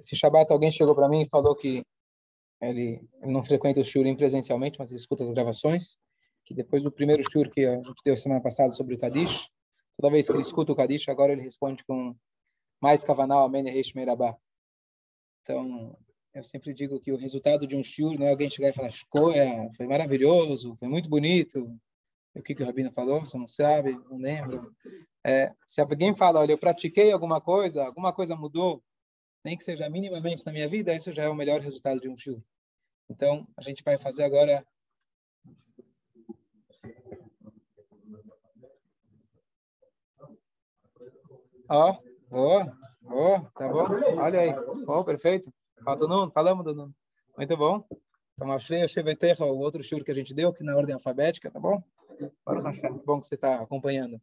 esse Shabbat alguém chegou para mim e falou que ele, ele não frequenta o shurim presencialmente, mas escuta as gravações, que depois do primeiro shur que a gente deu semana passada sobre o Kadish, toda vez que ele escuta o Kadish, agora ele responde com mais Kavanal, Amen, Reish Meirabá. Então, eu sempre digo que o resultado de um shur não é alguém chegar e falar, Shkoya, foi maravilhoso, foi muito bonito. O que, que o Rabino falou? Você não sabe, não lembro. É, se alguém fala, olha, eu pratiquei alguma coisa, alguma coisa mudou, nem que seja minimamente na minha vida, isso já é o melhor resultado de um shur. Então, a gente vai fazer agora Ó, ó, ó, tá bom? Olha aí. Ó, perfeito. Falta Nuno, falamos do Nuno. Muito bom. Então, achei a Sheveterra, o outro shur que a gente deu, que na ordem alfabética, tá bom? Bom que você está acompanhando.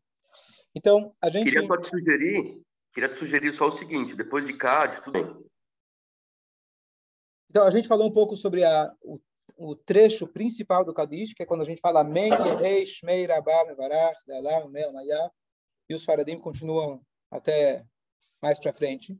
Então, a gente... Queria só te sugerir, queria te sugerir só o seguinte, depois de CAD, tudo bem. Então, a gente falou um pouco sobre a, o, o trecho principal do Kadish, que é quando a gente fala Men, Rei, Shmei, Rabá, Mevarach, Dalam, Mel, Mayá, e os Faradim continuam até mais para frente.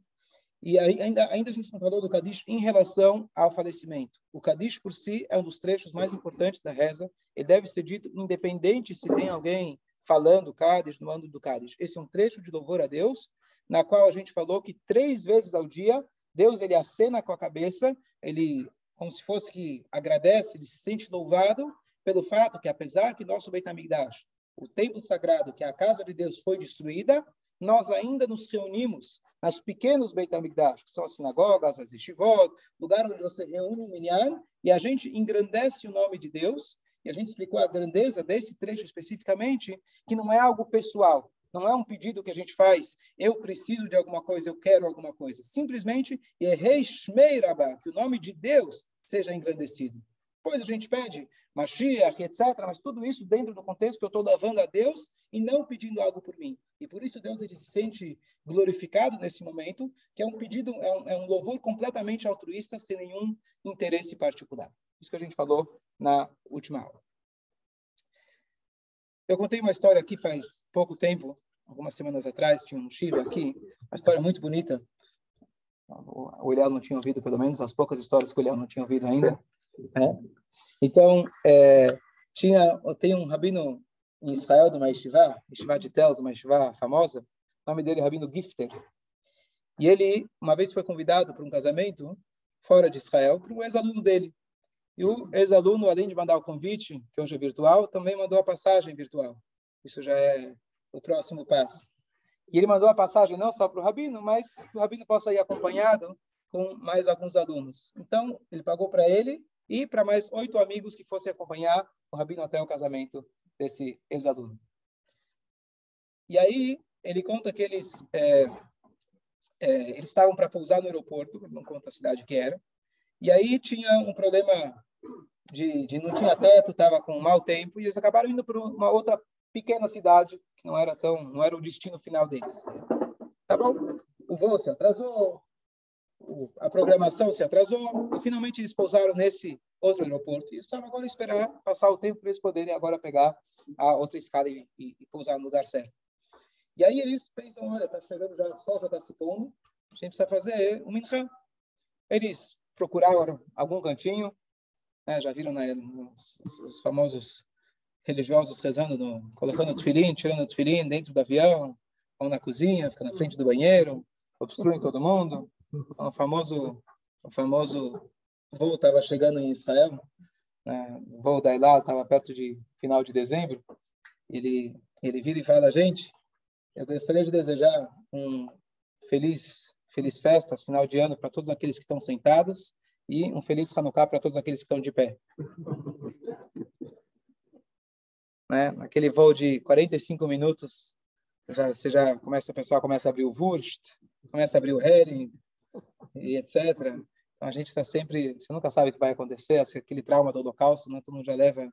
E ainda, ainda a gente não falou do Kadish em relação ao falecimento. O Kadish por si é um dos trechos mais importantes da reza. Ele deve ser dito independente se tem alguém falando Kadish, no âmbito do Kadish. Esse é um trecho de louvor a Deus, na qual a gente falou que três vezes ao dia Deus ele acena com a cabeça, ele como se fosse que agradece, ele se sente louvado pelo fato que apesar que nosso Beit HaMikdash, o templo sagrado, que é a casa de Deus, foi destruída, nós ainda nos reunimos nas pequenos Beit HaMikdash, que são as sinagogas, as yeshivot, lugar onde você reúne o minyan, e a gente engrandece o nome de Deus, e a gente explicou a grandeza desse trecho especificamente, que não é algo pessoal, não é um pedido que a gente faz, eu preciso de alguma coisa, eu quero alguma coisa. Simplesmente, é que o nome de Deus seja engrandecido. Depois a gente pede Mashiach, etc., mas tudo isso dentro do contexto que eu estou lavando a Deus e não pedindo algo por mim. E por isso Deus ele se sente glorificado nesse momento, que é um pedido, é um, é um louvor completamente altruísta, sem nenhum interesse particular. Isso que a gente falou na última aula. Eu contei uma história aqui faz pouco tempo, algumas semanas atrás, tinha um Shiva aqui, uma história muito bonita. O Eliel não tinha ouvido, pelo menos, as poucas histórias que o Eliel não tinha ouvido ainda. Né? Então, é, tinha, tem um rabino em Israel, de uma yeshiva, de Tel, uma yeshiva famosa, o nome dele é Rabino Gifter. E ele, uma vez, foi convidado para um casamento fora de Israel por um ex-aluno dele. E o ex-aluno, além de mandar o convite, que hoje é virtual, também mandou a passagem virtual. Isso já é o próximo passo. E ele mandou a passagem não só para o rabino, mas que o rabino possa ir acompanhado com mais alguns alunos. Então, ele pagou para ele e para mais oito amigos que fossem acompanhar o rabino até o casamento desse ex-aluno. E aí ele conta que eles é, é, eles estavam para pousar no aeroporto, não conta a cidade que era, e aí tinha um problema de, de não tinha teto, estava com mau tempo, e eles acabaram indo para uma outra pequena cidade que não era tão, não era o destino final deles. Tá bom? O voo se atrasou, a programação se atrasou e finalmente eles pousaram nesse outro aeroporto. E eles precisavam agora esperar passar o tempo para eles poderem agora pegar a outra escada e, e, e pousar no lugar certo. E aí eles pensam, olha, está chegando já, o sol já está se pondo, a gente precisa fazer um minhá. Eles procuraram algum cantinho, né, já viram né, os, os, famosos religiosos rezando, no, colocando o tefilim, tirando o tefilim dentro do avião, ou na cozinha, fica na frente do banheiro, obstruem todo mundo o famoso, o famoso voo estava chegando em Israel, né? o voo da Ilá estava perto de final de dezembro, ele, ele vira e fala, gente, eu gostaria de desejar um feliz, feliz festas, final de ano para todos aqueles que estão sentados e um feliz Hanukkah para todos aqueles que estão de pé. né? Naquele voo de 45 minutos, já, você já começa, o pessoal começa a abrir o Wurst, começa a abrir o Hering, e etc. Então a gente está sempre, você nunca sabe o que vai acontecer, aquele trauma do holocausto, né? todo mundo já leva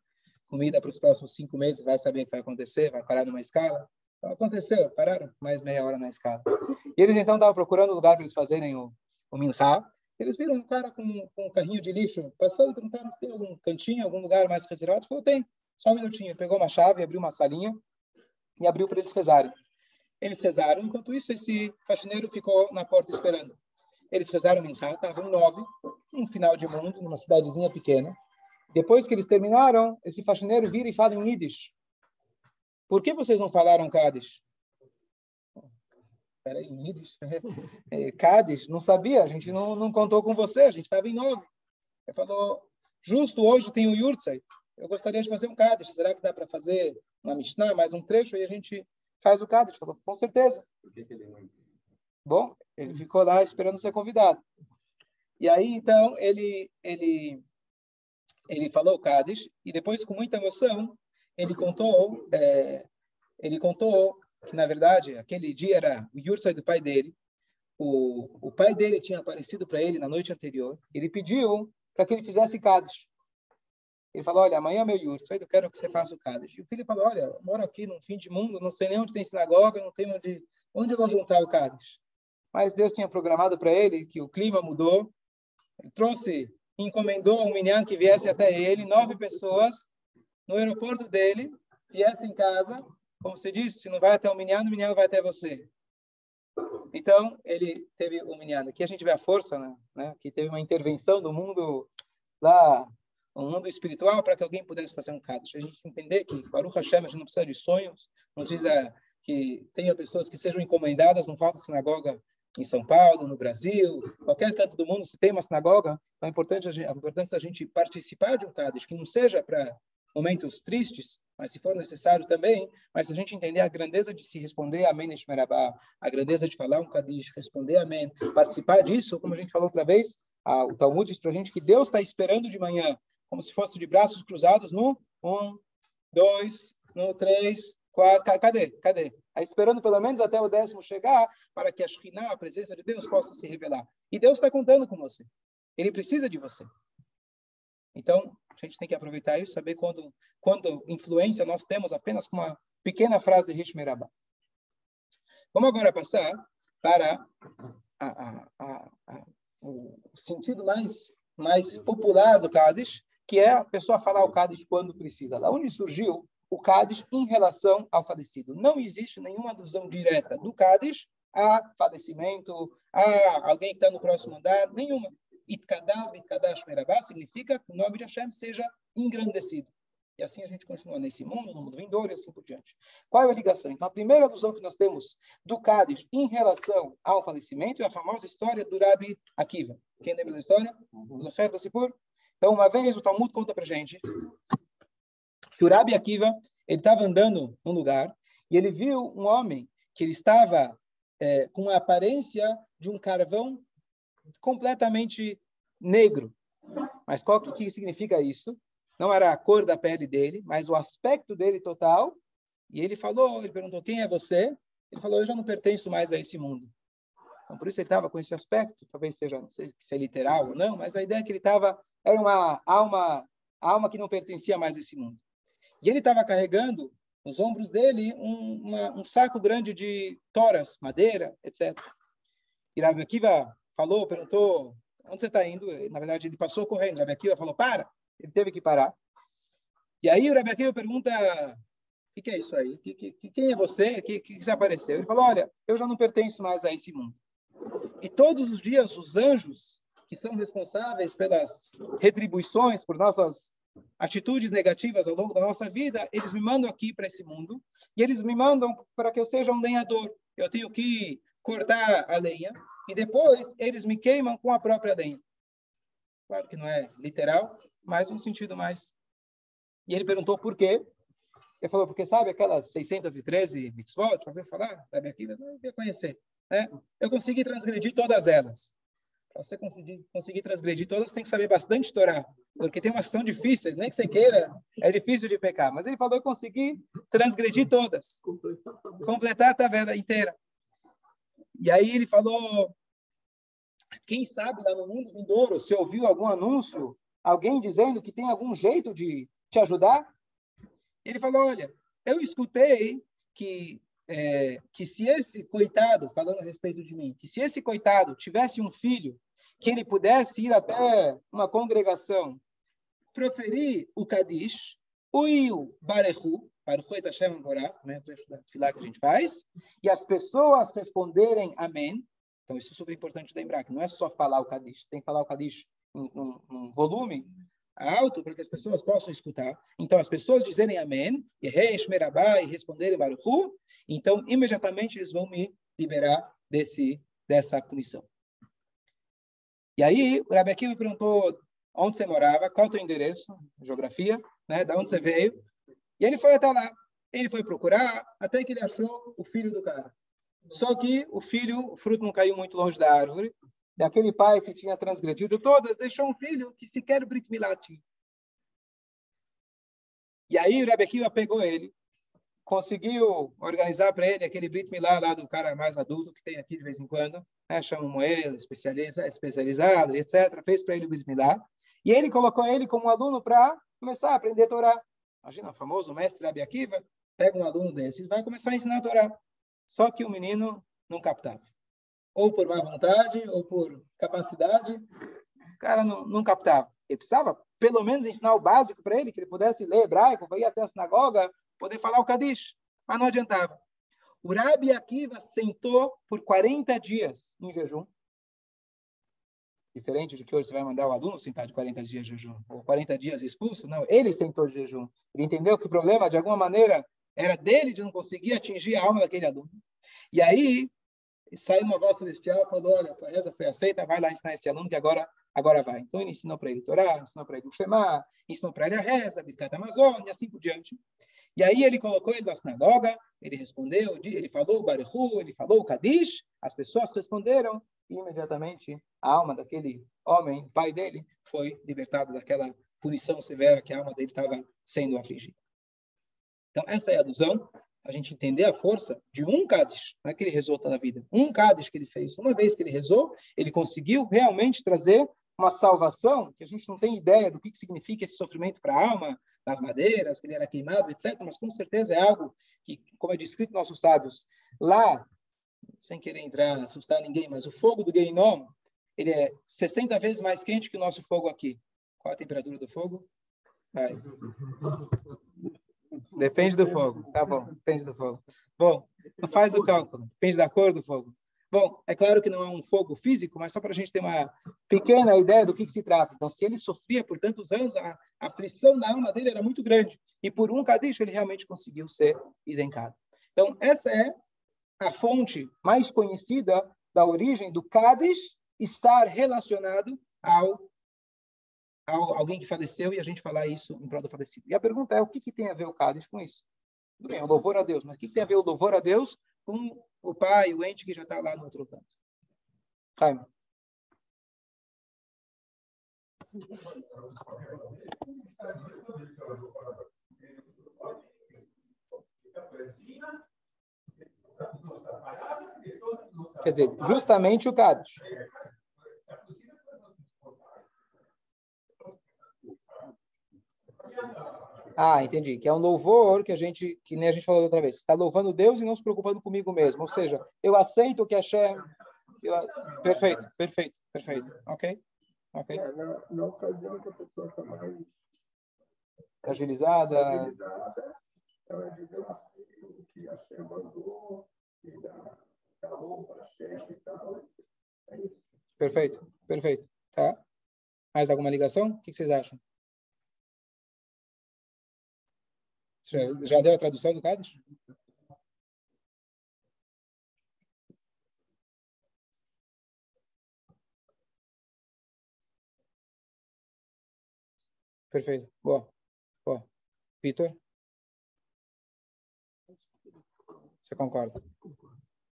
comida para os próximos cinco meses, vai saber o que vai acontecer, vai parar numa escala. Então aconteceu, pararam mais meia hora na escala. E eles então estavam procurando lugar para eles fazerem o, o minhá. Eles viram um cara com, com um carrinho de lixo passando, perguntaram se tem algum cantinho, algum lugar mais reservado. Ele falou, tem. Só um minutinho. Pegou uma chave, abriu uma salinha e abriu para eles rezarem. Eles rezaram. Enquanto isso, esse faxineiro ficou na porta esperando. eles rezaram Minchá, estavam nove, um final de mundo, numa cidadezinha pequena. Depois que eles terminaram, esse faxineiro vira e fala em Yiddish. Por que vocês não falaram Kaddish? Peraí, Yiddish? É, Kaddish, não sabia, a gente não, não contou com você, a gente estava em nove. Ele falou, justo hoje tem o Yurtzeit. Eu gostaria de fazer um Kaddish. Será que dá para fazer uma Mishnah, mais um trecho, e a gente faz o Kaddish? Falou, com certeza. Bom, ele ficou lá esperando ser convidado. E aí, então, ele, ele, ele falou o Kaddish, e depois, com muita emoção, ele contou, é, ele contou que, na verdade, aquele dia era o Yursai do pai dele. O, o pai dele tinha aparecido para ele na noite anterior. Ele pediu para que ele fizesse Kaddish. Ele falou, olha, amanhã é meu Yursai, eu quero que você faça o Kaddish. E o filho falou, olha, eu moro aqui no fim de mundo, não sei nem onde tem sinagoga, não tem onde, onde eu vou juntar o Kaddish. Mas Deus tinha programado para ele que o clima mudou. Ele trouxe, encomendou um menino que viesse até ele, nove pessoas, no aeroporto dele, viesse em casa, como se disse, se não vai até o menino, o menino vai até você. Então, ele teve o menino. Aqui a gente vê a força, né? né? Que teve uma intervenção do mundo lá, um mundo espiritual, para que alguém pudesse fazer um Kaddish. A gente entender que, Baruch Hashem, a gente não precisa de sonhos, não precisa que tenha pessoas que sejam encomendadas, não falta sinagoga em São Paulo, no Brasil, qualquer canto do mundo, se tem uma sinagoga, é importante a gente, é importante a gente participar de um Kaddish, que não seja para momentos tristes, mas se for necessário também, mas a gente entender a grandeza de se responder Amém Neshmerabá, a grandeza de falar um Kaddish, responder Amém, participar disso, como a gente falou outra vez, a, o Talmud diz para a gente que Deus está esperando de manhã, como se fosse de braços cruzados no um, dois, no três, quatro, cadê? Cadê? Aí esperando pelo menos até o décimo chegar, para que a Shekhinah, a presença de Deus, possa se revelar. E Deus está contando com você. Ele precisa de você. Então, a gente tem que aproveitar isso, saber quando, quando influência nós temos apenas com uma pequena frase de Hishmerabah. Vamos agora passar para a, a, a, o sentido mais, mais popular do Kaddish, que é a pessoa falar o Kaddish quando precisa. Da onde surgiu o Kaddish em relação ao falecido? Não existe nenhuma alusão direta do Kaddish a falecimento, a alguém que está no próximo andar, nenhuma. Itkadav, Itkadash Merabá, significa que o nome de Hashem seja engrandecido. E assim a gente continua nesse mundo, no mundo vindouro e assim por diante. Qual é a ligação? Então, a primeira alusão que nós temos do Cádiz em relação ao falecimento é a famosa história do Rabi Akiva. Quem lembra da história? Uhum. Os ofertas por? Então, uma vez o Talmud conta para gente que o Rabi Akiva ele estava andando num lugar e ele viu um homem que ele estava é, com a aparência de um carvão completamente negro. Mas qual que, que significa isso? Não era a cor da pele dele, mas o aspecto dele total. E ele falou, ele perguntou, quem é você? Ele falou, eu já não pertenço mais a esse mundo. Então, por isso ele estava com esse aspecto, talvez seja, não sei se é literal ou não, mas a ideia é que ele estava, era uma alma, alma que não pertencia mais a esse mundo. E ele estava carregando nos ombros dele um, uma, um saco grande de toras, madeira, etc. E Rabi Akiva falou, perguntou, onde você está indo? Na verdade, ele passou correndo. O Rabi Akiva falou, para. Ele teve que parar. E aí o Rabi Akiva pergunta, o que, que, é isso aí? Que, que, quem é você? O que, que, você apareceu? Ele falou, olha, eu já não pertenço mais a esse mundo. E todos os dias os anjos, que são responsáveis pelas retribuições, por nossas atitudes negativas ao longo da nossa vida, eles me mandam aqui para esse mundo e eles me mandam para que eu seja um lenhador. Eu tenho que cortar a lenha e depois eles me queimam com a própria lenha. Claro que não é literal, mas um sentido mais. E ele perguntou por quê. Ele falou, porque sabe aquelas 613 mitzvot, já ouviu falar? Sabe aquilo? Não ia conhecer. Né? Eu consegui transgredir todas elas. Para você conseguir, conseguir transgredir todas, tem que saber bastante Torá, porque tem umas que são difíceis, nem que você queira, é difícil de pecar. Mas ele falou, eu consegui transgredir todas, completar a tabela inteira. E aí ele falou, quem sabe lá no mundo vindouro, se ouviu algum anúncio, alguém dizendo que tem algum jeito de te ajudar? Ele falou, olha, eu escutei que é, que se esse coitado, falando a respeito de mim, que se esse coitado tivesse um filho, que ele pudesse ir até uma congregação, proferir o Kadish, o Barehu, Baruch Hashem Borah, né, trecho da que a gente faz, e as pessoas responderem Amém, Então, isso é super importante lembrar, que não é só falar o Kadish, tem que falar o Kadish num volume alto para que as pessoas possam escutar. Então, as pessoas dizerem amém, e e responderem Baruchu, então, imediatamente eles vão me liberar desse, dessa punição. E aí, o Rabi Akiva perguntou onde você morava, qual é o teu endereço, geografia, né, da onde você veio. E ele foi até lá. Ele foi procurar, até que ele achou o filho do cara. Só que o filho, o fruto não caiu muito longe da árvore. E aquele pai que tinha transgredido todas, deixou um filho que sequer Brit Milá tinha. E aí o Rebbe pegou ele, conseguiu organizar para ele aquele Brit Milá lá do cara mais adulto que tem aqui de vez em quando, né? chama moeda, especializa, especializado, etc. Fez para ele o Brit Milá. E ele colocou ele como aluno para começar a aprender a Torá. Imagina, o famoso mestre Rebbe Akiva pega um aluno desses vai começar a ensinar a Torá. Só que o menino não captava. Ou por má vontade, ou por capacidade, o cara não, não captava. Ele precisava, pelo menos, ensinar o básico para ele, que ele pudesse ler hebraico, ir até a sinagoga, poder falar o Kadish. Mas não adiantava. O Rabi Akiva sentou por 40 dias em jejum. Diferente de que hoje você vai mandar o aluno sentar de 40 dias de jejum, ou 40 dias expulso. Não, ele sentou de jejum. Ele entendeu que o problema, de alguma maneira, era dele de não conseguir atingir a alma daquele aluno. E aí, saiu uma voz celestial falou, olha, tua reza foi aceita, vai lá ensinar esse aluno que agora, agora vai. Então, ele ensinou para ele Torá, ensinou para ele o ensinou para ele a reza, a Birkat Amazônia, assim por diante. E aí ele colocou ele na sinagoga, ele respondeu, ele falou o Baruchu, ele falou Kadish, as pessoas responderam, e imediatamente a alma daquele homem, pai dele, foi libertada daquela punição severa que a alma dele estava sendo afligida. Então, essa é a alusão, a gente entender a força de um Cádiz, não é que ele rezou toda a vida, um Cádiz que ele fez. Uma vez que ele rezou, ele conseguiu realmente trazer uma salvação, que a gente não tem ideia do que, que significa esse sofrimento para a alma, nas madeiras, que ele era queimado, etc. Mas com certeza é algo que, como é descrito nos nossos sábios, lá, sem querer entrar, assustar ninguém, mas o fogo do Geinom, ele é 60 vezes mais quente que o nosso fogo aqui. Qual a temperatura do fogo? Vai. Depende do fogo. Tá bom, depende do fogo. Bom, faz o cálculo. Depende da cor do fogo. Bom, é claro que não é um fogo físico, mas só para a gente ter uma pequena ideia do que, que, se trata. Então, se ele sofria por tantos anos, a, aflição na alma dele era muito grande. E por um cadixo ele realmente conseguiu ser isentado. Então, essa é a fonte mais conhecida da origem do Cádiz estar relacionado ao alguém que faleceu e a gente falar isso em prol do falecido. E a pergunta é, o que, que tem a ver o Cádiz com isso? Tudo bem, o louvor a Deus, mas o que, que tem a ver o louvor a Deus com o pai, o ente que já está lá no outro canto? Jaime. Quer dizer, justamente o Cádiz. Ah, entendi. Que é um louvor que a gente, que nem a gente falou outra vez, está louvando Deus e não se preocupando comigo mesmo. Ou seja, eu aceito que Hashem. Eu... Perfeito, perfeito, perfeito. Ok? Ok. É, na, na ocasião que a pessoa está mais fragilizada. fragilizada ela diz, eu aceito o que Hashem mandou, e dá calor para Hashem e tal. É isso. Perfeito, perfeito. Tá? Mais alguma ligação? O que vocês acham? Já, já deu a tradução do Cádiz? Perfeito. Boa. Boa. Vitor? Você concorda?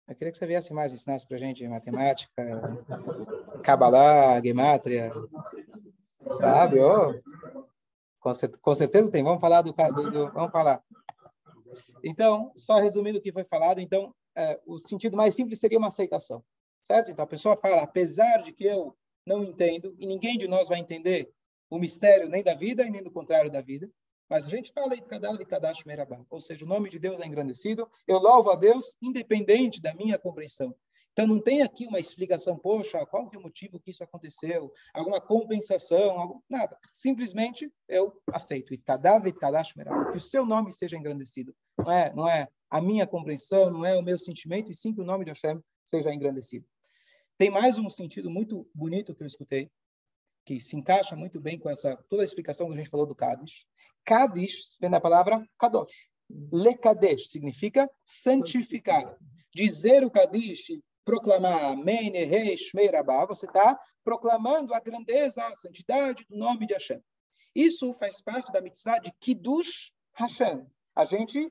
Eu queria que você viesse mais, ensinasse para a gente matemática, Kabbalah, Gematria, sabe? Oh. Com, com certeza tem. Vamos falar do, do, do, Vamos falar. Então, só resumindo o que foi falado, então, é, o sentido mais simples seria uma aceitação, certo? Então, a pessoa fala, apesar de que eu não entendo, e ninguém de nós vai entender o mistério nem da vida e nem do contrário da vida, mas a gente fala Itkadav Kadash Merabah, ou seja, o nome de Deus é engrandecido, eu louvo a Deus independente da minha compreensão. Então não tem aqui uma explicação, poxa, qual que é o motivo que isso aconteceu, alguma compensação, algum, nada. Simplesmente eu aceito. E que o seu nome seja engrandecido. Não é, não é a minha compreensão, não é o meu sentimento, e sim que o nome de Hashem seja engrandecido. Tem mais um sentido muito bonito que eu escutei, que se encaixa muito bem com essa toda a explicação que a gente falou do Kadish. Kadish vem da palavra Kadosh. Lekadesh significa santificar. Dizer o Kadish, proclamar Amém, Rei, Shmei, Rabá, você está proclamando a grandeza, a santidade do nome de Hashem. Isso faz parte da mitzvah de Kiddush Hashem. A gente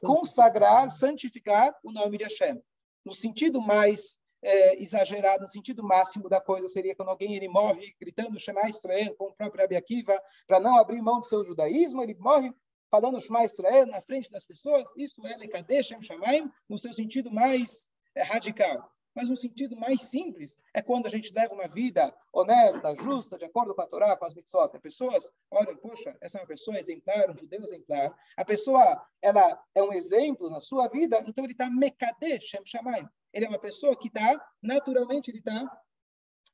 consagrar, santificar o nome de Hashem. No sentido mais é, exagerado, no sentido máximo da coisa, seria quando alguém ele morre gritando Shema Israel, como o próprio Abi Akiva, para não abrir mão do seu judaísmo, ele morre falando Shema Israel na frente das pessoas. Isso é Lekadeshem Shamaim, no seu sentido mais é, radical. Mas um sentido mais simples é quando a gente leva uma vida honesta, justa, de acordo com a Torá, com as mitzvot. As pessoas olham, poxa, essa é uma pessoa exemplar, um judeu exemplar. A pessoa, ela é um exemplo na sua vida, então ele está mekadeh, shem shamayim. Ele é uma pessoa que está, naturalmente, ele está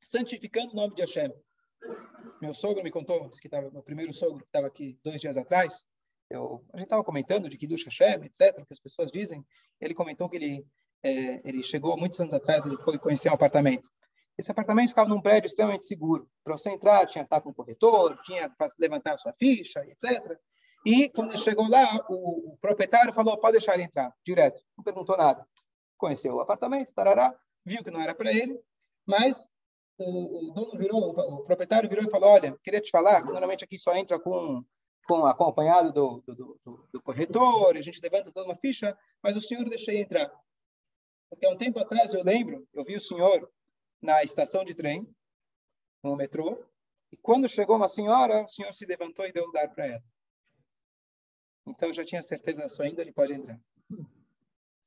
santificando o nome de Hashem. Meu sogro me contou, que estava, meu primeiro sogro, que estava aqui dois dias atrás, eu, a gente estava comentando de Kiddush Hashem, etc., que as pessoas dizem. Ele comentou que ele é, ele chegou muitos anos atrás, ele foi conhecer um apartamento. Esse apartamento ficava num prédio extremamente seguro. Para você entrar, tinha estar com o corretor, tinha que levantar a sua ficha, etc. E quando ele chegou lá, o, o proprietário falou: pode deixar ele entrar, direto. Não perguntou nada. Conheceu o apartamento, tarará, viu que não era para ele, mas o, o, dono virou, o proprietário virou e falou: olha, queria te falar que normalmente aqui só entra com, com acompanhado do, do, do, do corretor, a gente levanta toda uma ficha, mas o senhor deixei entrar. Porque há um tempo atrás eu lembro, eu vi o senhor na estação de trem, no metrô, e quando chegou uma senhora, o senhor se levantou e deu lugar para ela. Então eu já tinha certeza da sua índole, ele pode entrar.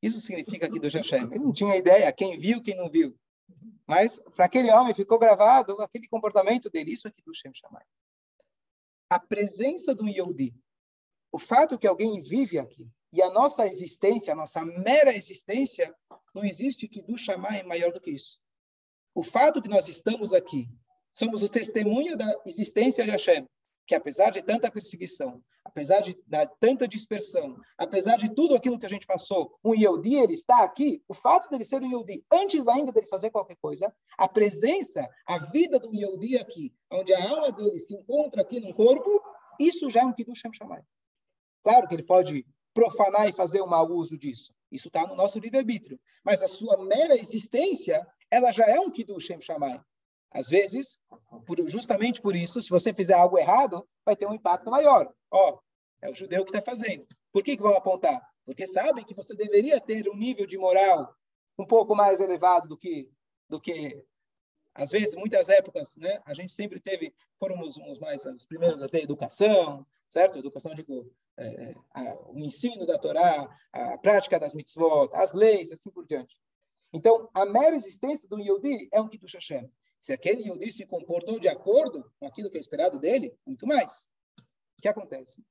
Isso significa aqui do Hashem. Ele não tinha ideia quem viu, quem não viu. Mas para aquele homem ficou gravado aquele comportamento dele. Isso aqui do Shem Shammai. A presença do Yodi, o fato que alguém vive aqui, e a nossa existência, a nossa mera existência, não existe que do chamar é maior do que isso. O fato que nós estamos aqui, somos o testemunho da existência de Hashem, que apesar de tanta perseguição, apesar de da, tanta dispersão, apesar de tudo aquilo que a gente passou, um Yehudi, ele está aqui, o fato dele ser um Yehudi, antes ainda dele fazer qualquer coisa, a presença, a vida do Yehudi aqui, onde a alma dele se encontra aqui no corpo, isso já é um Kiddush Shamai. Claro que ele pode profanar e fazer um mau uso disso. Isso está no nosso livre-arbítrio. Mas a sua mera existência, ela já é um Kiddush Shem. Às vezes, por, justamente por isso, se você fizer algo errado, vai ter um impacto maior. Ó, é o judeu que está fazendo. Por que, que vão apontar? Porque sabem que você deveria ter um nível de moral um pouco mais elevado do que, do que às vezes, muitas épocas, né, a gente sempre teve, fomos os mais os primeiros a ter educação, certo? Educação, digo, é, a, o ensino da Torá, a prática das mitzvot, as leis, assim por diante. Então, a mera existência do Yehudi é um Kiddush Hashem. Se aquele Yehudi se comportou de acordo com aquilo que é esperado dele, muito mais. O que acontece?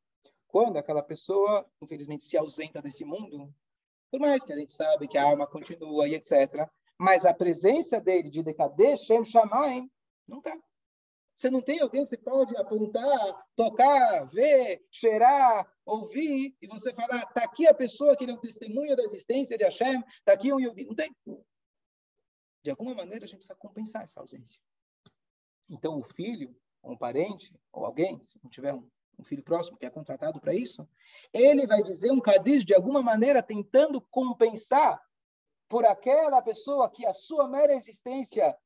Quando aquela pessoa, infelizmente, se ausenta desse mundo, por mais que a gente sabe que a alma continua e etc., mas a presença dele de Dekadeh, Shem Shamayim, não está. Você não tem alguém que você pode apontar, tocar, ver, cheirar, ouvir, e você falar, está aqui a pessoa que ele é um testemunho da existência de Hashem, está aqui um Yehudi. Não tem. De alguma maneira, a gente precisa compensar essa ausência. Então, o filho, ou um parente, ou alguém, se não tiver um, um filho próximo que é contratado para isso, ele vai dizer um cadiz de alguma maneira tentando compensar por aquela pessoa que a sua mera existência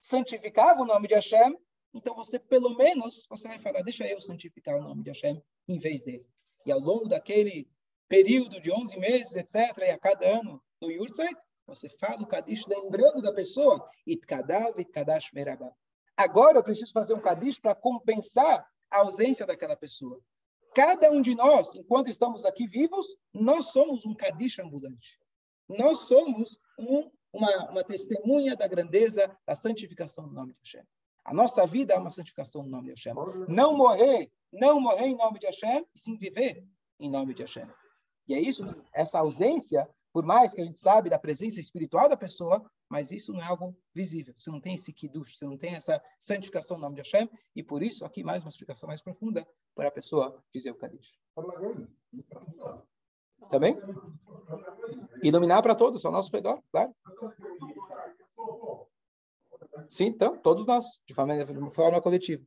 santificava o nome de Hashem, então você, pelo menos, você vai falar, deixa eu santificar o nome de Hashem em vez dele. E ao longo daquele período de 11 meses, etc., e a cada ano no Yurtzeit, você fala o Kadish lembrando da pessoa, Itkadav, Itkadash Merabah. Agora eu preciso fazer um Kadish para compensar a ausência daquela pessoa. Cada um de nós, enquanto estamos aqui vivos, nós somos um Kadish ambulante. Nós somos um, uma, uma testemunha da grandeza, da santificação do nome de Hashem. A nossa vida é uma santificação no nome de Hashem. Não morrer, não morrer em nome de Hashem, e sim viver em nome de Hashem. E é isso, essa ausência, por mais que a gente sabe da presença espiritual da pessoa, mas isso não é algo visível. Você não tem esse kiddush, você não tem essa santificação no nome de Hashem, e por isso, aqui mais uma explicação mais profunda para a pessoa dizer o Kadish. Também? Iluminar para todos, ao nosso redor, claro. Sim, então, todos nós, de forma, de forma coletiva.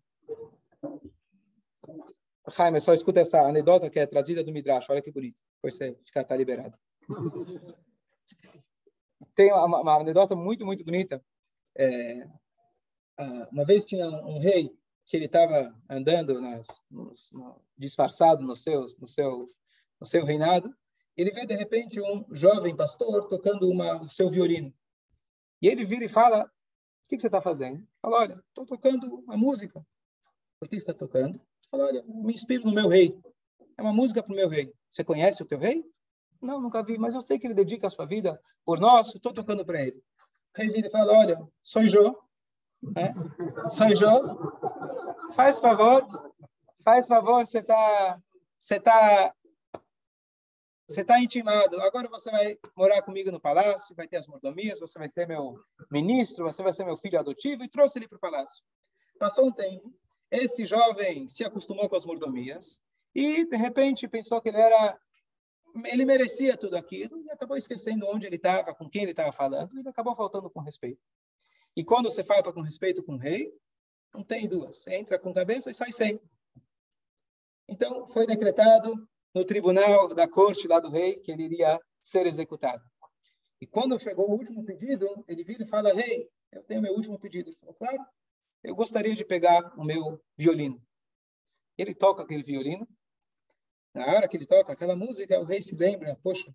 Jaime, só escuta essa anedota que é trazida do Midrash, olha que bonito. Depois você fica tá liberado. Tem uma, uma, anedota muito, muito bonita. É, uma vez tinha um rei que ele estava andando nas, nos, no, disfarçado no seu, no, seu, no seu reinado. Ele vê, de repente, um jovem pastor tocando uma, o seu violino. E ele vira e fala, que, que você está fazendo? Fala, olha, estou tocando a música. Por que está tocando? Fala, olha, me inspiro no meu rei. É uma música para o meu rei. Você conhece o teu rei? Não, nunca vi, mas eu sei que ele dedica a sua vida por nós, estou tocando para ele. O rei vira e fala, olha, sou Jô, né? sou Jô, faz favor, faz favor, você está você tá, você tá intimado. Agora você vai morar comigo no palácio, vai ter as mordomias, você vai ser meu ministro, você vai ser meu filho adotivo, e trouxe ele para o palácio. Passou um tempo, esse jovem se acostumou com as mordomias e, de repente, pensou que ele era ele merecia tudo aquilo e acabou esquecendo onde ele estava, com quem ele estava falando, e acabou faltando com respeito. E quando você falta com respeito com o rei, não tem duas. Você entra com cabeça e sai sem. Então, foi decretado no tribunal da corte lá do rei que ele iria ser executado. E quando chegou o último pedido, ele vira e fala: Rei, eu tenho meu último pedido. Ele falou: Claro, eu gostaria de pegar o meu violino. Ele toca aquele violino. Na hora que ele toca aquela música, o rei se lembra: Poxa,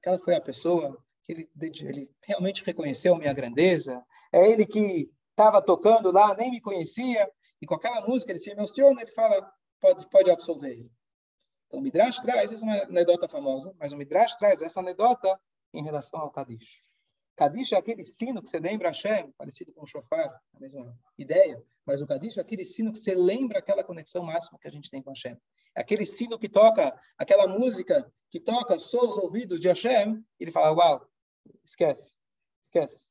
aquela foi a pessoa que ele, ele realmente reconheceu minha grandeza. É ele que estava tocando lá, nem me conhecia, e com aquela música ele se emociona, ele fala, pode, pode absolver ele. Então, o Midrash traz, essa é uma anedota famosa, mas o Midrash traz essa anedota em relação ao Kadish. Kadish é aquele sino que você lembra Hashem, parecido com o shofar, a mesma ideia, mas o Kadish é aquele sino que você lembra aquela conexão máxima que a gente tem com Hashem. É aquele sino que toca, aquela música que toca só os ouvidos de Hashem, ele fala, uau, esquece, esquece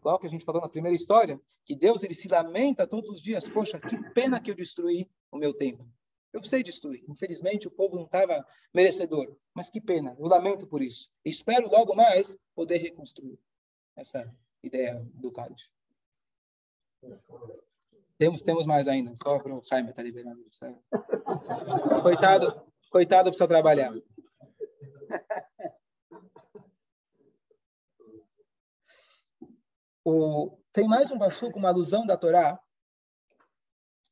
igual que a gente falou na primeira história, que Deus ele se lamenta todos os dias, poxa, que pena que eu destruí o meu templo. Eu precisei destruir. Infelizmente, o povo não estava merecedor. Mas que pena, eu lamento por isso. Espero logo mais poder reconstruir essa ideia do Cádiz. Temos, temos mais ainda, só para o Jaime estar tá liberando. Coitado, coitado precisa trabalhar. O, tem mais um com uma alusão da Torá,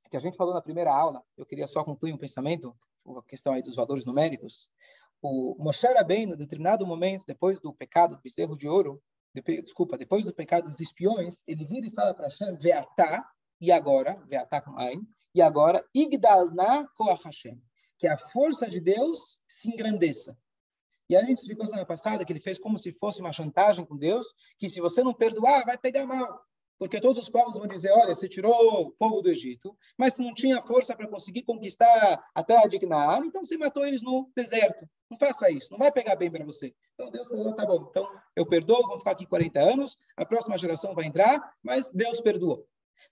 que a gente falou na primeira aula. Eu queria só concluir um pensamento, a questão aí dos valores numéricos. O Moshe Rabbeinu, em determinado momento, depois do pecado do bezerro de ouro, desculpa, depois do pecado dos espiões, ele vira e fala para Hashem, Veatá, e agora, Veatá com Ain, e agora, Igdalna Koach Hashem, que a força de Deus se engrandeça. E a gente explicou semana passada que ele fez como se fosse uma chantagem com Deus, que se você não perdoar, vai pegar mal. Porque todos os povos vão dizer, olha, você tirou o povo do Egito, mas não tinha força para conseguir conquistar a terra de Canaã, então você matou eles no deserto. Não faça isso, não vai pegar bem para você. Então Deus falou, tá bom, então eu perdoo, vamos ficar aqui 40 anos, a próxima geração vai entrar, mas Deus perdoou.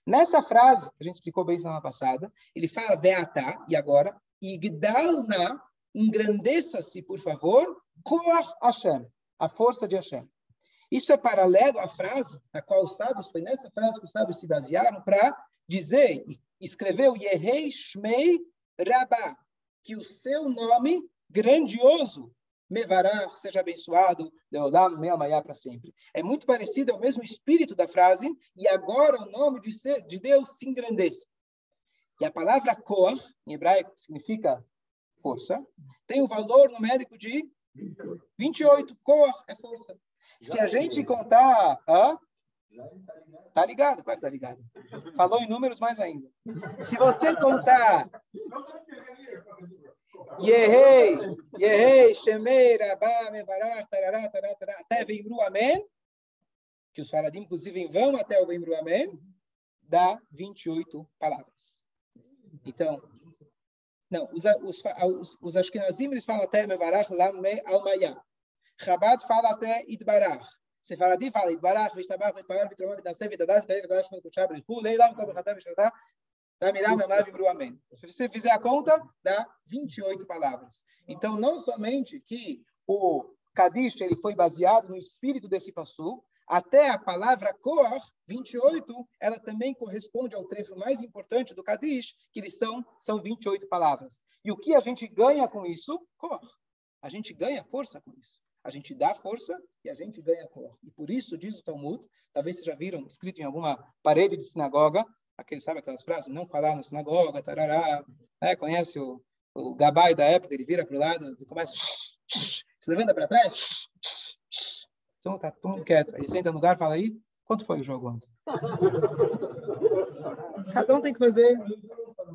Nessa frase, a gente explicou bem semana passada, ele fala Beata, e agora, Igdalna, engrandeça-se, por favor, Koach Hashem, a força de Hashem. Isso é paralelo à frase na qual os sábios, foi nessa frase que os sábios se basearam para dizer, escreveu Yehei Shmei Rabá, que o seu nome grandioso, Mevará, seja abençoado, Leolam Meamayá para sempre. É muito parecido, é o mesmo espírito da frase, e agora o nome de, ser, de Deus se engrandeça. E a palavra Koach, em hebraico, significa força, tem o valor numérico de 28. Cor é força. Se a gente contar. Hã? Tá ligado, claro que tá ligado. Falou em números mais ainda. Se você contar. Yehei, Yehei, Shemei, Rabá, Mevarach, Tarará, Tarará, Tarará, até Vemru Amém, que os faradim, inclusive, vão até o Vemru Amém, dá 28 palavras. Então, não, os, os, os, os Ashkenazim eles falam até Mevarach Lamei Almayá. Chabad fala até Idbarach. Sefaradim fala Idbarach, Vishtabach, Vitpagar, Vitromah, Vitnaseh, Vitadash, Vitadash, Vitadash, Vitadash, Vitadash, Vitadash, Leilam, Vitadash, Vitadash, Damirá, Memá, Vibru, Amém. Se você fizer a conta, dá 28 palavras. Então, não somente que o Kadish ele foi baseado no espírito desse passu, até a palavra Kor, 28, ela também corresponde ao trecho mais importante do Kadish, que eles são, são 28 palavras. E o que a gente ganha com isso? Kor. A gente ganha força com isso. A gente dá força e a gente ganha cor. E por isso, diz o Talmud, talvez vocês já viram escrito em alguma parede de sinagoga, aquele, sabe aquelas frases? Não falar na sinagoga, tarará. Né? Conhece o, o Gabai da época? Ele vira para o lado e começa... Se levanta para trás. Então está todo mundo quieto. Ele senta no lugar e fala aí, quanto foi o jogo ontem? Cada um tem que fazer...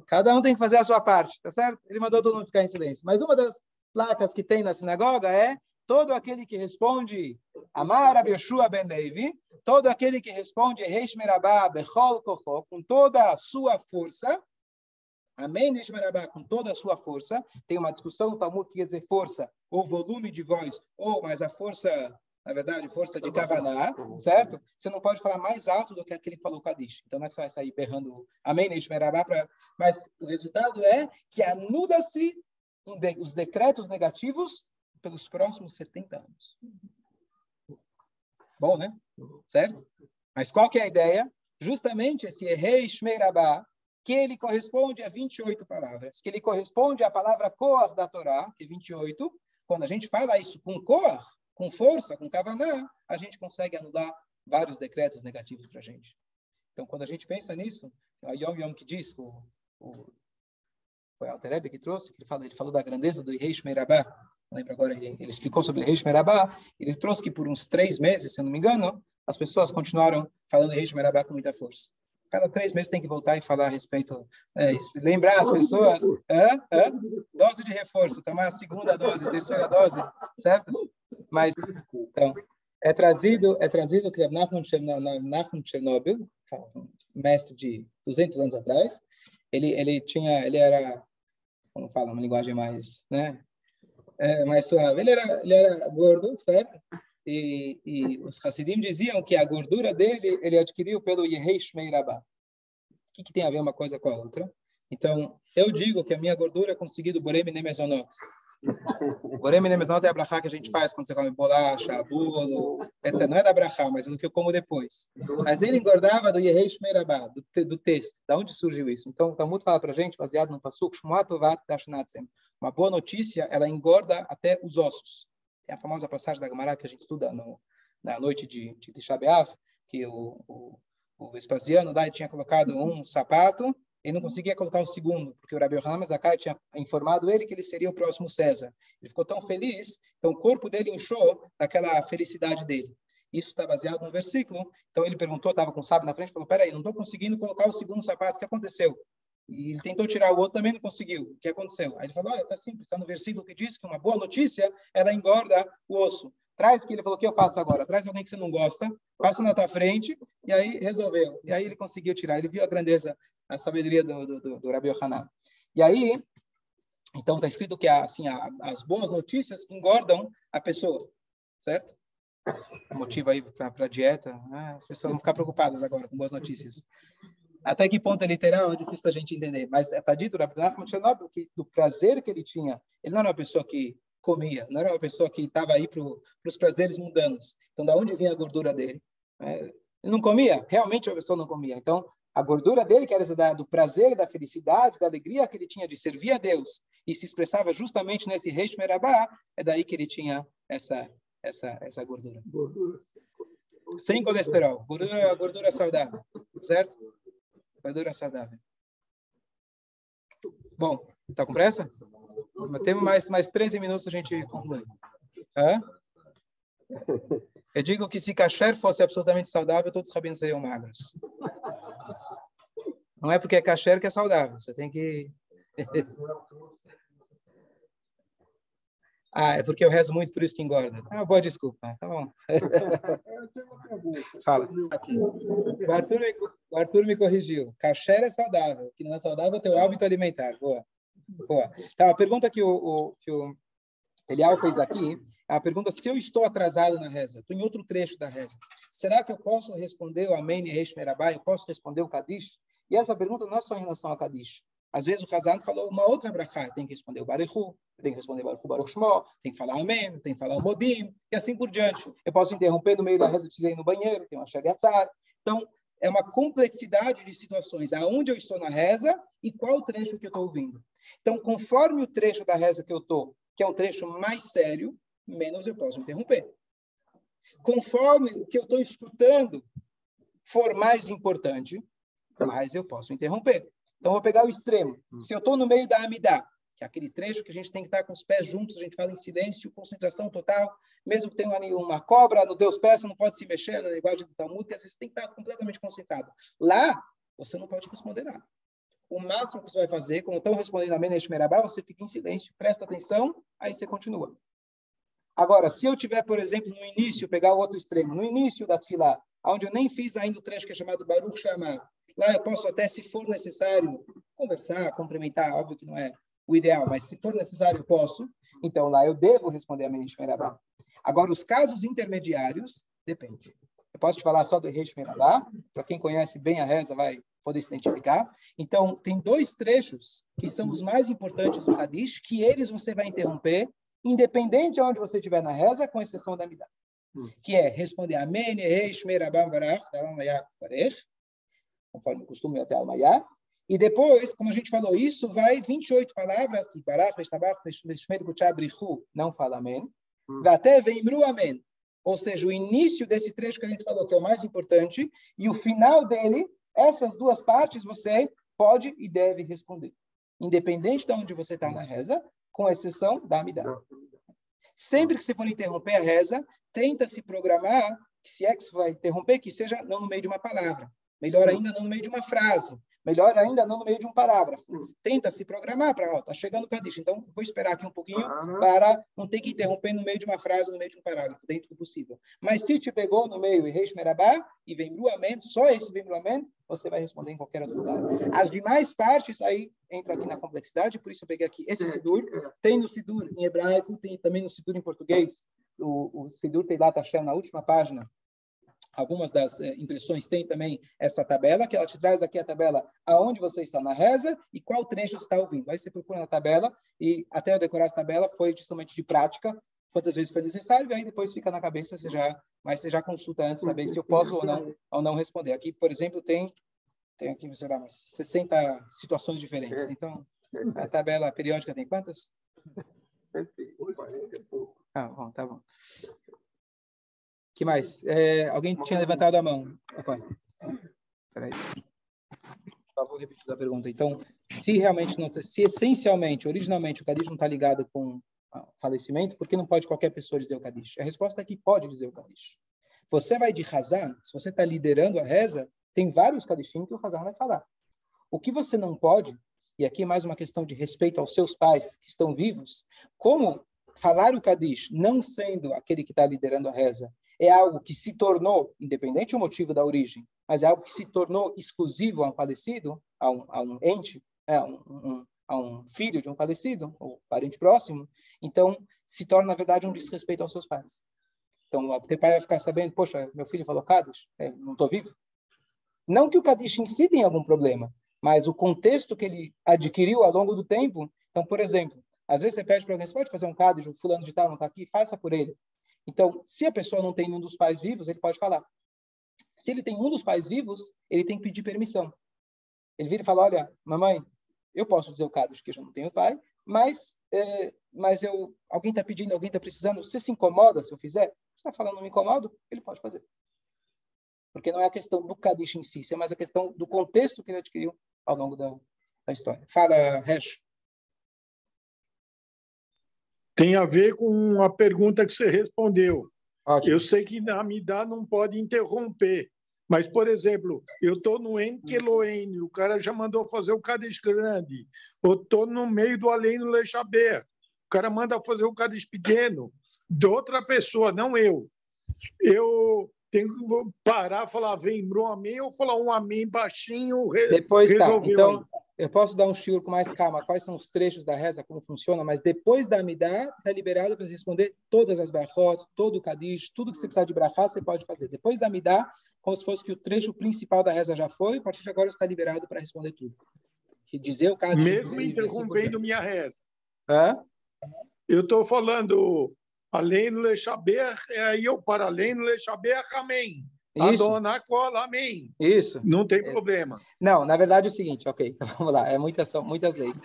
Cada um tem que fazer a sua parte, tá certo? Ele mandou todo mundo ficar em silêncio. Mas uma das placas que tem na sinagoga é todo aquele que responde Amar Abishua ben Levi, todo aquele que responde Reish Merabah Bechol Kocho, com toda a sua força, Amém, Neshmarabá, com toda a sua força. Tem uma discussão no Talmud que quer dizer força, ou volume de voz, ou mais a força, na verdade, força de Kavaná, certo? Você não pode falar mais alto do que aquele que falou Kadish. Então não é que você vai sair berrando Amém, Neshmarabá, pra... mas o resultado é que anula-se os decretos negativos pelos próximos 70 anos. Bom, né? Certo? Mas qual que é a ideia? Justamente esse Rei Shmeirabá, que ele corresponde a 28 palavras, que ele corresponde à palavra cor da Torá, que é 28. Quando a gente fala isso com cor, com força, com kavaná, a gente consegue anular vários decretos negativos para a gente. Então, quando a gente pensa nisso, a Yom Yom que diz, o, o, foi Alterebe que trouxe, que ele, falou, ele falou da grandeza do Rei Shmeirabá, lembro agora, ele, ele explicou sobre o Rei Shmerabá, ele trouxe que por uns três meses, se eu não me engano, as pessoas continuaram falando Rei Shmerabá com muita força. Cada três meses tem que voltar e falar a respeito, é, lembrar as pessoas, é, é, dose de reforço, tomar a segunda dose, terceira dose, certo? Mas, então, é trazido, é trazido que Nachman Chernobyl, mestre de 200 anos atrás, ele, ele tinha, ele era, como fala, uma linguagem mais, né, é, mais suave. Ele era, ele era gordo, certo? E, e os Hassidim diziam que a gordura dele ele adquiriu pelo Yehei Shmei. O que, que tem a ver uma coisa com a outra? Então, eu digo que a minha gordura é conseguida do Borem Nemezonot. Borem Nemezonot é a brachá que a gente faz quando você come bolacha, bolo, etc. Não é da brachá, mas é do que eu como depois. Mas ele engordava do Yehei Shmei Rabá, do, do texto. Da onde surgiu isso? Então, o Talmud fala para gente, baseado no Pasuk, Shmuatovat Tashnatzem. Uma boa notícia, ela engorda até os ossos. Tem a famosa passagem da Gemara que a gente estuda no, na noite de, de Tisha que o, o, o Vespasiano daí tinha colocado um sapato e não conseguia colocar o segundo, porque o Rabi Yohanan Zakai tinha informado ele que ele seria o próximo César. Ele ficou tão feliz, então o corpo dele inchou daquela felicidade dele. Isso está baseado no versículo. Então ele perguntou, estava com o sábio na frente, falou: Peraí, não estou conseguindo colocar o segundo sapato, o que aconteceu? E ele tentou tirar o outro, também não conseguiu. O que aconteceu? Aí ele falou, olha, está simples, está no versículo que diz que uma boa notícia, ela engorda o osso. Traz o que ele falou, o que eu faço agora? Traz alguém que você não gosta, passa na tua frente, e aí resolveu. E aí ele conseguiu tirar, ele viu a grandeza, a sabedoria do, do, do, Rabi Yohanan. E aí, então está escrito que assim, as boas notícias engordam a pessoa, certo? Motivo aí para a dieta, né? as pessoas vão ficar preocupadas agora com boas notícias. Até que ponto é literal é difícil da gente entender. Mas está dito Rabi Nachman que do prazer que ele tinha, ele não era uma pessoa que comia, não era uma pessoa que estava aí para os prazeres mundanos. Então, da onde vinha a gordura dele? É, ele não comia, realmente a pessoa não comia. Então, a gordura dele, que era do prazer, da felicidade, da alegria que ele tinha de servir a Deus e se expressava justamente nesse Reish Merabá, é daí que ele tinha essa, essa, essa gordura. Gordura. Sem colesterol. Gordura, gordura saudável, certo? Gordura saudável. Bom, tá com pressa? Temos mais, mais 13 minutos a gente conclui. Hã? Eu digo que se kasher fosse absolutamente saudável, todos os rabinos seriam magros. Não é porque é kasher que é saudável. Você tem que... Ah, é porque eu rezo muito, por isso que engorda. É uma boa desculpa. Tá bom. Fala. Aqui. O Arthur, o Arthur me corrigiu. Kasher é saudável. O que não é saudável é teu hábito alimentar. Boa. Boa. Tá, a pergunta que o, o, que o Elial fez aqui a pergunta se eu estou atrasado na reza. Estou em outro trecho da reza. Será que eu posso responder o Amém e Reish? Eu posso responder o Kadish? E essa pergunta não é só em relação ao Kadish. Às vezes o Hazan falou uma outra brachá, tem que responder o Barichu, tem que responder o Baruch Baruch Shmo, tem que falar Amém, tem que falar o Modim, e assim por diante. Eu posso interromper no meio da reza, precisei no banheiro, tem uma Shariatzar. Então, é uma complexidade de situações, aonde eu estou na reza e qual trecho que eu estou ouvindo. Então, conforme o trecho da reza que eu estou, que é um trecho mais sério, menos eu posso interromper. Conforme o que eu estou escutando for mais importante, mais eu posso interromper. Então, vou pegar o extremo. Hum. Se eu estou no meio da Amidá, que é aquele trecho que a gente tem que estar com os pés juntos, a gente fala em silêncio, concentração total, mesmo que tenha uma cobra no pés, você não pode se mexer na linguagem do Talmud, que você tem que estar completamente concentrado. Lá, você não pode responder nada. O máximo que você vai fazer, como estão respondendo a Menesh Merabá, você fica em silêncio, presta atenção, aí você continua. Agora, se eu tiver, por exemplo, no início, pegar o outro extremo, no início da fila, onde eu nem fiz ainda o trecho que é chamado Baruch Shamar, Lá eu posso até, se for necessário, conversar, cumprimentar, óbvio que não é o ideal, mas se for necessário, eu posso. Então, lá eu devo responder a Menish Merabá. Agora, os casos intermediários, depende. Eu posso te falar só do Reish Merabá, para quem conhece bem a reza vai poder se identificar. Então, tem dois trechos que são os mais importantes do Kadish, que eles você vai interromper, independente de onde você estiver na reza, com exceção da Midah. Hum. Que é responder Amém, Reish Merabá, Barach, Dalam, Barech, conforme o costume até Almayá. E depois, como a gente falou, isso vai 28 palavras, não fala amém, hum. até Veimru amém. Ou seja, o início desse trecho que a gente falou, que é o mais importante, e o final dele, essas duas partes você pode e deve responder. Independente de onde você está na reza, com exceção da Amidá. Sempre que você for interromper a reza, tenta se programar, que se é que você vai interromper, que seja não no meio de uma palavra. Melhor ainda, não no meio de uma frase. Melhor ainda, não no meio de um parágrafo. Tenta se programar para, ó, tá chegando o Kadish. Então, vou esperar aqui um pouquinho para não ter que interromper no meio de uma frase, no meio de um parágrafo, dentro do possível. Mas se te pegou no meio e Reish Merabá e vem Bruamento, só esse vem Bruamento, você vai responder em qualquer outro lugar. As demais partes, aí entra aqui na complexidade, por isso eu peguei aqui esse Sidur. Tem no Sidur em hebraico, tem também no Sidur em português. O, o Sidur tem lá, tá na última página, algumas das eh, impressões têm também essa tabela, que ela te traz aqui a tabela aonde você está na reza e qual trecho você está ouvindo. Aí você procura na tabela e até eu decorar essa tabela foi justamente de prática, quantas vezes foi necessário, e aí depois fica na cabeça, você já, mas você já consulta antes, saber se eu posso ou não, ou não responder. Aqui, por exemplo, tem, tem aqui, sei lá, umas 60 situações diferentes. Então, a tabela periódica tem quantas? Ah, bom, tá bom que mais? É, alguém tinha levantado a mão. Opa. Peraí. Só vou repetir a pergunta. Então, se realmente não, se essencialmente, originalmente, o Kadish não está ligado com falecimento, por que não pode qualquer pessoa dizer o Kadish? A resposta é que pode dizer o Kadish. Você vai de Hazan, se você está liderando a reza, tem vários Kadishim que o Hazan vai falar. O que você não pode, e aqui mais uma questão de respeito aos seus pais que estão vivos, como falar o Kadish, não sendo aquele que está liderando a reza, é algo que se tornou, independente do motivo da origem, mas é algo que se tornou exclusivo a um falecido, a um, a um ente, é, um, um, a um filho de um falecido, ou parente próximo, então se torna, na verdade, um desrespeito aos seus pais. Então, o pai vai ficar sabendo, poxa, meu filho falou Kadish, é, não estou vivo. Não que o Kadish em si tenha algum problema, mas o contexto que ele adquiriu ao longo do tempo. Então, por exemplo, às vezes você pede para alguém, você pode fazer um Kadish, o fulano de tal não está aqui, faça por ele. Então, se a pessoa não tem nenhum dos pais vivos, ele pode falar. Se ele tem um dos pais vivos, ele tem que pedir permissão. Ele vira e fala: Olha, mamãe, eu posso dizer o caso de que eu não tenho pai, mas, é, mas eu, alguém está pedindo, alguém está precisando. Você se incomoda se eu fizer? Você está falando, não me incomodo? Ele pode fazer. Porque não é a questão do Kadish em si, é mais a questão do contexto que ele adquiriu ao longo da, da história. Fala, Resh tem a ver com a pergunta que você respondeu. Ótimo. Eu sei que na Amidá não pode interromper, mas, por exemplo, eu estou no Enkeloene, o cara já mandou fazer o Cádiz grande, ou estou no meio do Além no Lechaber, o cara manda fazer o Cádiz pequeno, de outra pessoa, não eu. Eu tenho que parar, falar vem um amém, ou falar um amém baixinho, Depois tá, então... Eu posso dar um shiur com mais calma, quais são os trechos da reza, como funciona, mas depois da Amidá, está liberado para responder todas as brachot, todo o Kadish, tudo que você precisar de brachá, você pode fazer. Depois da Amidá, como se fosse que o trecho principal da reza já foi, a partir de agora está liberado para responder tudo. que dizer o Kaddish... Mesmo interrompendo minha reza. Hã? Eu estou falando além do Lechaber, aí eu para além do Lechaber, amém. Isso. A dona cola, amém. Isso. Não tem problema. Não, na verdade é o seguinte, ok, então vamos lá, é muitas, são muitas leis.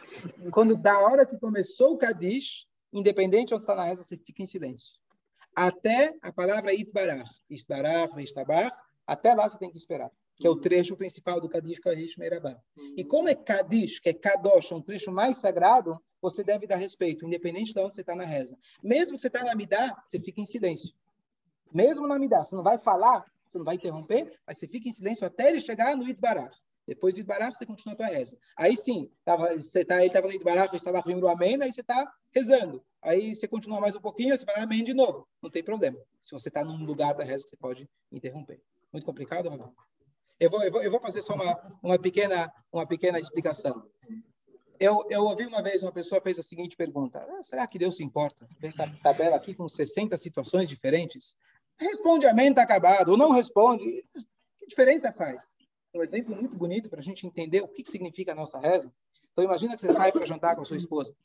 Quando da hora que começou o Kadish, independente onde está na reza, você fica em silêncio. Até a palavra Itbarach, Itbarach, Istabar, até lá você tem que esperar, que é o trecho principal do Kadish Kadish Meirabah. E como é Kadish, que é Kadosh, um trecho mais sagrado, você deve dar respeito, independente de onde você está na reza. Mesmo que você está na Midá, você fica em silêncio. Mesmo na Midá, você não vai falar, você não vai interromper, mas você fica em silêncio até ele chegar no Itbarach. Depois do Itbarach, você continua a tua reza. Aí sim, tava, você tá, ele estava no Itbarach, estava rindo o Amém, aí você está rezando. Aí você continua mais um pouquinho, você vai Amém de novo. Não tem problema. Se você está num lugar da reza, você pode interromper. Muito complicado, Rabão? Eu vou, eu vou, eu vou fazer só uma, uma, pequena, uma pequena explicação. Eu, eu ouvi uma vez uma pessoa fez a seguinte pergunta: ah, será que Deus se importa? Essa tabela aqui com 60 situações diferentes. Responde amém, está acabado, ou não responde. Que diferença faz? Um exemplo muito bonito para a gente entender o que, que significa a nossa reza. Então, imagina que você sai para jantar com a sua esposa.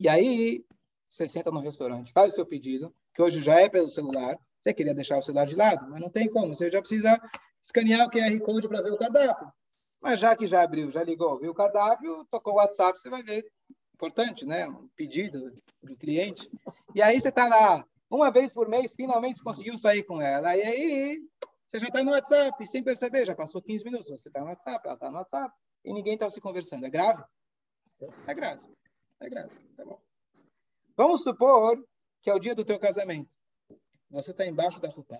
E aí, você senta no restaurante, faz o seu pedido, que hoje já é pelo celular. Você queria deixar o celular de lado, mas não tem como. Você já precisa escanear o QR Code para ver o cardápio. Mas já que já abriu, já ligou, viu o cardápio, tocou o WhatsApp, você vai ver. Importante, né? Um pedido do cliente. E aí você está lá, uma vez por mês, finalmente conseguiu sair com ela. E aí, você já está no WhatsApp, sem perceber, já passou 15 minutos. Você está no WhatsApp, ela está no WhatsApp, e ninguém está se conversando. É grave? É grave. É grave. Tá bom. Vamos supor que é o dia do teu casamento. Você está embaixo da roupa.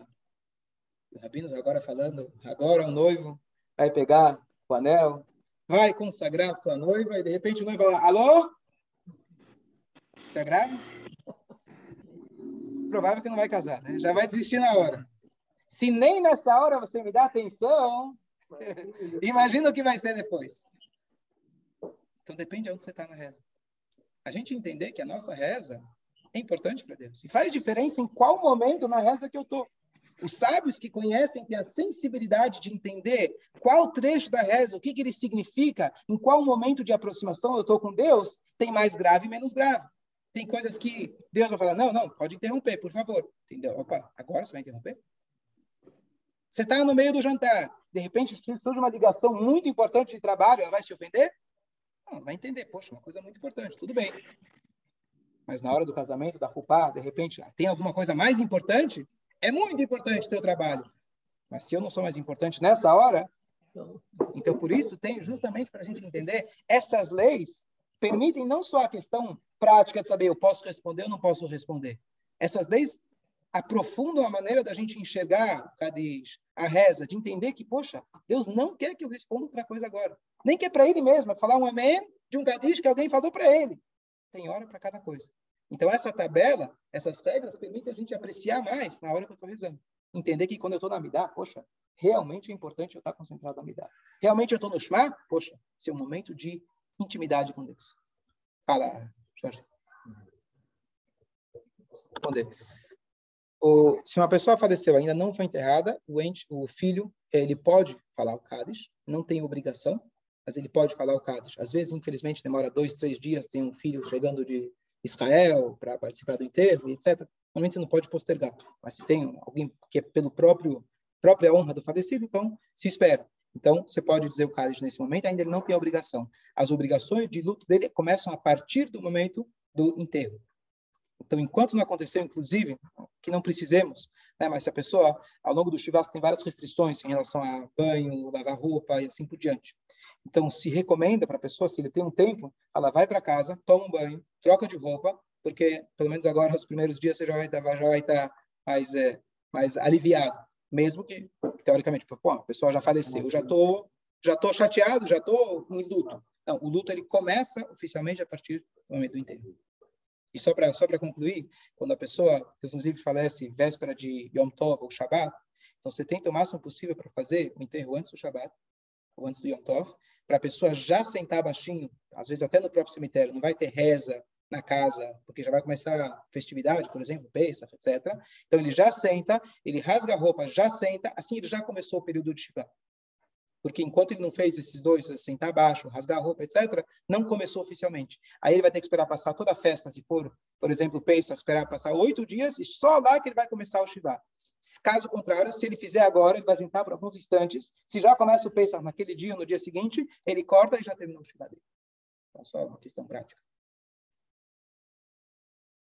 O Rabino agora falando, agora o noivo vai pegar o anel, vai consagrar sua noiva, e de repente o noivo lá, alô? Isso é grave? provável que não vai casar, né? Já vai desistir na hora. Se nem nessa hora você me dá atenção, imagina o que vai ser depois. Então depende de onde você está na reza. A gente entender que a nossa reza é importante para Deus. E faz diferença em qual momento na reza que eu estou. Os sábios que conhecem têm a sensibilidade de entender qual trecho da reza, o que, que ele significa, em qual momento de aproximação eu estou com Deus, tem mais grave e menos grave. Tem coisas que Deus vai falar, não, não, pode interromper, por favor. Entendeu? Opa, agora você vai interromper? Você está no meio do jantar, de repente surge uma ligação muito importante de trabalho, ela vai se ofender? Não, vai entender, poxa, uma coisa muito importante, tudo bem. Mas na hora do casamento, da roupa, de repente, tem alguma coisa mais importante? É muito importante teu trabalho. Mas se eu não sou mais importante nessa hora, então por isso tem justamente para a gente entender essas leis permitem não só a questão prática de saber eu posso responder ou não posso responder. Essas leis aprofundam a maneira da gente enxergar o Kadish, a reza, de entender que, poxa, Deus não quer que eu responda outra coisa agora. Nem que é para ele mesmo, é falar um amém de um Kadish que alguém falou para ele. Tem hora para cada coisa. Então, essa tabela, essas regras, permitem a gente apreciar mais na hora que eu estou rezando. Entender que quando eu estou na Midá, poxa, realmente é importante eu estar concentrado na Midá. Realmente eu estou no Shema, poxa, esse é momento de intimidade com Deus. Fala, Jorge. Responder. O, se uma pessoa faleceu ainda não foi enterrada, o, ente, o filho ele pode falar o Cádiz, não tem obrigação, mas ele pode falar o Cádiz. Às vezes, infelizmente, demora dois, três dias, tem um filho chegando de Israel para participar do enterro, etc. Normalmente você não pode postergar, mas se tem alguém que é pelo próprio própria honra do falecido, então se espera. Então, você pode dizer o Cálice nesse momento, ainda ele não tem obrigação. As obrigações de luto dele começam a partir do momento do enterro. Então, enquanto não aconteceu, inclusive, que não precisemos, né, mas se a pessoa, ao longo do chivas, tem várias restrições em relação a banho, lavar roupa e assim por diante. Então, se recomenda para a pessoa, se ele tem um tempo, ela vai para casa, toma um banho, troca de roupa, porque, pelo menos agora, nos primeiros dias, você já vai estar, vai estar mais, é, mais aliviado mesmo que teoricamente, pô, a pessoa já faleceu, eu já tô já tô chateado, já tô em luto. Não, o luto ele começa oficialmente a partir do momento do enterro. E só para só concluir, quando a pessoa, Deus nos livre, falece véspera de Yom Tov ou Shabbat, então você tenta o máximo possível para fazer o enterro antes do Shabbat ou antes do Yom Tov, para a pessoa já sentar baixinho, às vezes até no próprio cemitério, não vai ter reza, na casa, porque já vai começar a festividade, por exemplo, Pesach, etc. Então ele já senta, ele rasga a roupa, já senta, assim ele já começou o período de Shiva. Porque enquanto ele não fez esses dois, sentar abaixo, rasgar a roupa, etc., não começou oficialmente. Aí ele vai ter que esperar passar toda a festa, se for, por exemplo, pensa, esperar passar oito dias, e só lá que ele vai começar o Shiva. Caso contrário, se ele fizer agora, ele vai sentar por alguns instantes. Se já começa o Pesach naquele dia, no dia seguinte, ele corta e já terminou o Shiva dele. Então, só uma questão prática.